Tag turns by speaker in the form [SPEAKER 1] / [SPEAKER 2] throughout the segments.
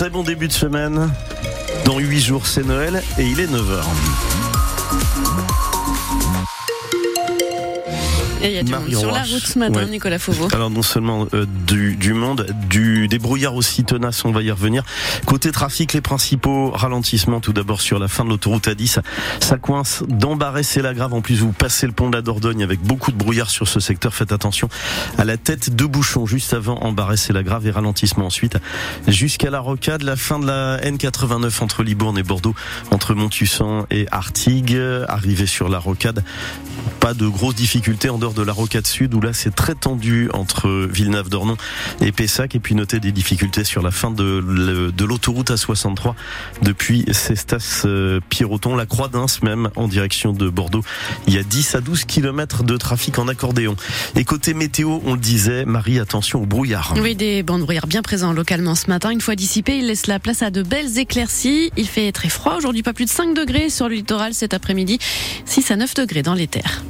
[SPEAKER 1] Très bon début de semaine. Dans 8 jours, c'est Noël et il est 9h.
[SPEAKER 2] Il y a du monde sur la route ce matin,
[SPEAKER 1] Ouais.
[SPEAKER 2] Nicolas Fauveau.
[SPEAKER 1] Alors non seulement euh, du, du monde, du, des brouillards aussi tenaces, on va y revenir. Côté trafic, les principaux ralentissements, tout d'abord sur la fin de l'autoroute A10, ça, ça coince d'Embarès et la Grave. En plus, vous passez le pont de la Dordogne avec beaucoup de brouillard sur ce secteur. Faites attention à la tête de bouchon juste avant Embarès et la Grave et ralentissement ensuite jusqu'à la Rocade. La fin de la N89 entre Libourne et Bordeaux, entre Montussan et Artigues. Arrivé sur la Rocade, pas de grosses difficultés en dehors de la Rocade Sud où là c'est très tendu entre Villeneuve-d'Ornon et Pessac et puis notez des difficultés sur la fin de, l'autoroute A63 depuis Cestas euh, la Croix d'Ins même en direction de Bordeaux. Il y a 10 à 12 kilomètres de trafic en accordéon. Et côté météo, on le disait, Marie, attention au brouillard.
[SPEAKER 2] Oui, des bancs de brouillard bien présents localement ce matin. Une fois dissipés, il laisse la place à de belles éclaircies. Il fait très froid aujourd'hui, pas plus de 5 degrés sur le littoral cet après-midi, 6 à 9 degrés dans les terres.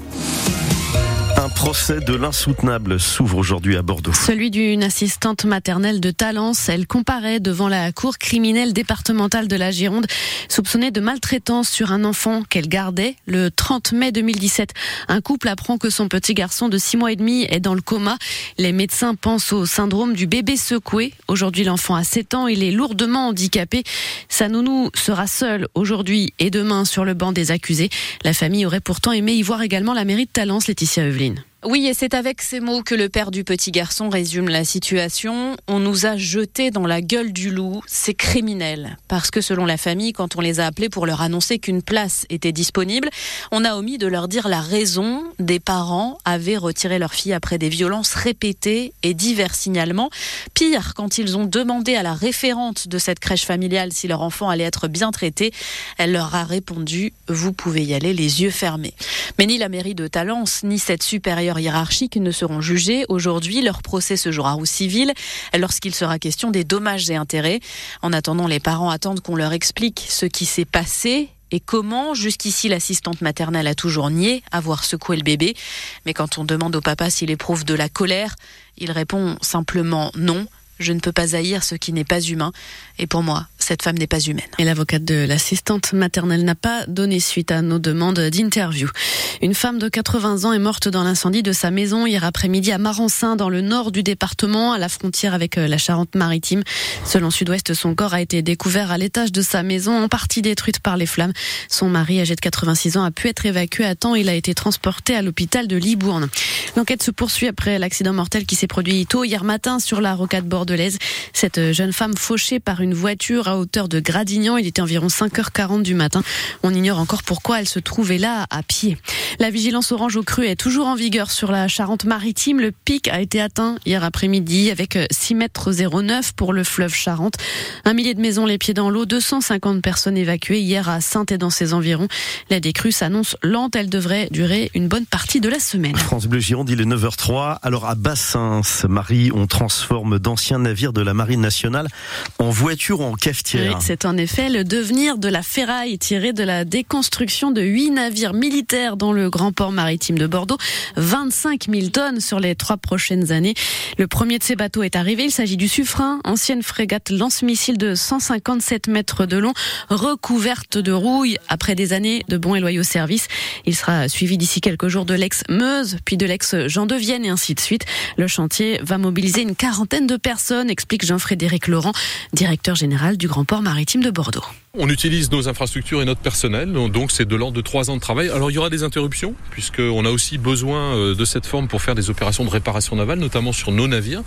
[SPEAKER 1] Procès de l'insoutenable s'ouvre aujourd'hui à Bordeaux.
[SPEAKER 2] Celui d'une assistante maternelle de Talence. Elle comparaît devant la cour criminelle départementale de la Gironde, soupçonnée de maltraitance sur un enfant qu'elle gardait. Le 30 mai 2017, un couple apprend que son petit garçon de 6 mois et demi est dans le coma. Les médecins pensent au syndrome du bébé secoué. Aujourd'hui, l'enfant a 7 ans. Il est lourdement handicapé. Sa nounou sera seule aujourd'hui et demain sur le banc des accusés. La famille aurait pourtant aimé y voir également la mairie de Talence, Laetitia Eveline.
[SPEAKER 3] Oui, et c'est avec ces mots que le père du petit garçon résume la situation. On nous a jetés dans la gueule du loup, c'est criminel. Parce que selon la famille, quand on les a appelés pour leur annoncer qu'une place était disponible, on a omis de leur dire la raison. Des parents avaient retiré leur fille après des violences répétées et divers signalements. Pire, quand ils ont demandé à la référente de cette crèche familiale si leur enfant allait être bien traité, elle leur a répondu « Vous pouvez y aller les yeux fermés ». Mais ni la mairie de Talence, ni cette supérieure hiérarchique ne seront jugés. Aujourd'hui, leur procès se jouera au civil lorsqu'il sera question des dommages et intérêts. En attendant, les parents attendent qu'on leur explique ce qui s'est passé et comment, jusqu'ici, l'assistante maternelle a toujours nié avoir secoué le bébé. Mais quand on demande au papa s'il éprouve de la colère, il répond simplement non. Je ne peux pas haïr ce qui n'est pas humain. Et pour moi, cette femme n'est pas humaine.
[SPEAKER 2] Et l'avocate de l'assistante maternelle n'a pas donné suite à nos demandes d'interview. Une femme de 80 ans est morte dans l'incendie de sa maison hier après-midi à Marancin, dans le nord du département, à la frontière avec euh, la Charente-Maritime. Selon Sud-Ouest, son corps a été découvert à l'étage de sa maison, en partie détruite par les flammes. Son mari, âgé de 86 ans, a pu être évacué à temps. Il a été transporté à l'hôpital de Libourne. L'enquête se poursuit après l'accident mortel qui s'est produit tôt hier matin sur la rocade Cette jeune femme fauchée par une voiture à hauteur de Gradignan. Il était environ 5h40 du matin. On ignore encore pourquoi elle se trouvait là à pied. La vigilance orange au cru est toujours en vigueur sur la Charente-Maritime. Le pic a été atteint hier après-midi avec 6 mètres 09 pour le fleuve Charente. Un millier de maisons les pieds dans l'eau, 250 personnes évacuées hier à Sainte et dans ses environs. La décrue s'annonce lente. Elle devrait durer une bonne partie de la semaine.
[SPEAKER 1] France Bleu Gironde, il est 9h03. Alors à Bassins, Marie, on transforme d'anciens navires de la Marine nationale en voitures ou en
[SPEAKER 2] Oui,
[SPEAKER 1] cafetières.
[SPEAKER 2] c'est en effet le devenir de la ferraille tiré de la déconstruction de huit navires militaires dans le grand port maritime de Bordeaux. 25 000 tonnes sur les trois prochaines années. Le premier de ces bateaux est arrivé. Il s'agit du Suffren, ancienne frégate lance-missile de 157 mètres de long, recouverte de rouille après des années de bons et loyaux services. Il sera suivi d'ici quelques jours de l'ex-Meuse, puis de l'ex-Jean de Vienne et ainsi de suite. Le chantier va mobiliser une quarantaine de personnes, explique Jean-Frédéric Laurent, directeur général du Grand Port Maritime de Bordeaux.
[SPEAKER 4] On utilise nos infrastructures et notre personnel, donc c'est de l'ordre de trois ans de travail. Alors il y aura des interruptions, puisqu'on a aussi besoin euh, de cette forme pour faire des opérations de réparation navale, notamment sur nos navires.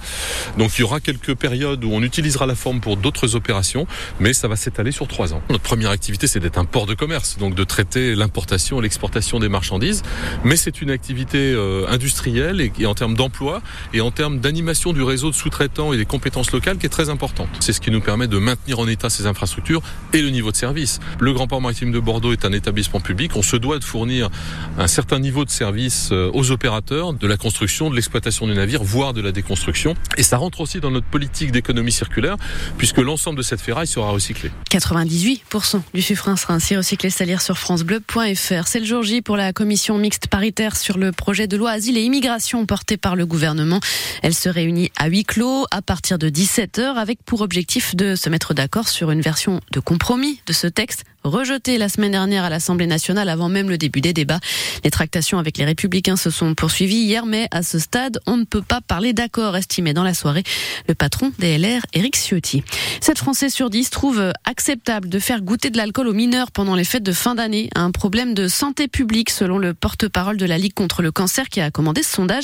[SPEAKER 4] Donc il y aura quelques périodes où on utilisera la forme pour d'autres opérations, mais ça va s'étaler sur trois ans. Notre première activité, c'est d'être un port de commerce, donc de traiter l'importation et l'exportation des marchandises, mais c'est une activité euh, industrielle et, en termes d'emploi et en termes d'animation du réseau de sous-traitants et des compétences locales qui est très importante. C'est ce qui nous permet de maintenir en état ces infrastructures et le niveau de service. Le Grand Port Maritime de Bordeaux est un établissement public. On se doit de fournir un certain niveau de service euh, aux opérateurs de la construction, de l'exploitation du navire, voire de la déconstruction. Et ça rentre aussi dans notre politique d'économie circulaire, puisque l'ensemble de cette ferraille sera recyclé.
[SPEAKER 2] 98% du suffrain sera ainsi recyclé, c'est à lire sur francebleu.fr. C'est le jour J pour la commission mixte paritaire sur le projet de loi asile et immigration porté par le gouvernement. Elle se réunit à huis clos à partir de 17h avec pour objectif de se mettre d'accord sur une version de compromis de ce texte rejeté la semaine dernière à l'Assemblée nationale avant même le début des débats. Les tractations avec les républicains se sont poursuivies hier, mais à ce stade, on ne peut pas parler d'accord, estimé dans la soirée le patron des LR, Éric Ciotti. 7 Français sur 10 trouvent acceptable de faire goûter de l'alcool aux mineurs pendant les fêtes de fin d'année. Un problème de santé publique, selon le porte-parole de la Ligue contre le cancer qui a commandé ce sondage.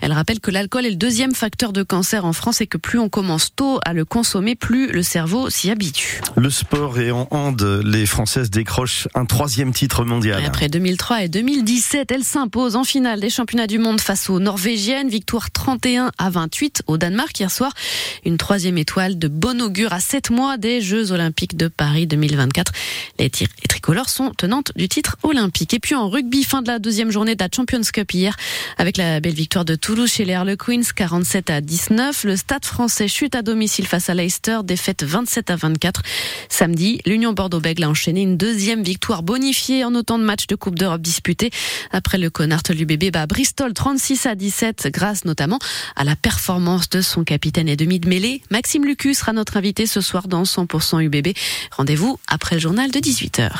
[SPEAKER 2] Elle rappelle que l'alcool est le deuxième facteur de cancer en France et que plus on commence tôt à le consommer, plus le cerveau s'y habitue.
[SPEAKER 1] Le sport et en hand, les Françaises décrochent un troisième titre mondial.
[SPEAKER 2] après 2003 et 2017, elle s'impose en finale des championnats du monde face aux Norvégiennes. Victoire 31 à 28 au Danemark hier soir. Une troisième étoile de bon augure à 7 mois des Jeux Olympiques de Paris 2024. Les, les tricolores sont tenantes du titre olympique. Et puis en rugby, fin de la deuxième journée de la Champions Cup hier avec la belle victoire de Toulouse chez les Harlequins 47 à 19. Le stade français chute à domicile face à Leicester, défaite 27 à 24. Samedi, l'Union Bordeaux-Bègles a enchaîné une deuxième victoire bonifiée en autant de matchs de Coupe d'Europe disputés. Après le Connard, l'UBB bat Bristol 36 à 17 grâce notamment à la performance de son capitaine et demi de mêlée. Maxime Lucus sera notre invité ce soir dans 100% UBB. Rendez-vous après le journal de 18h.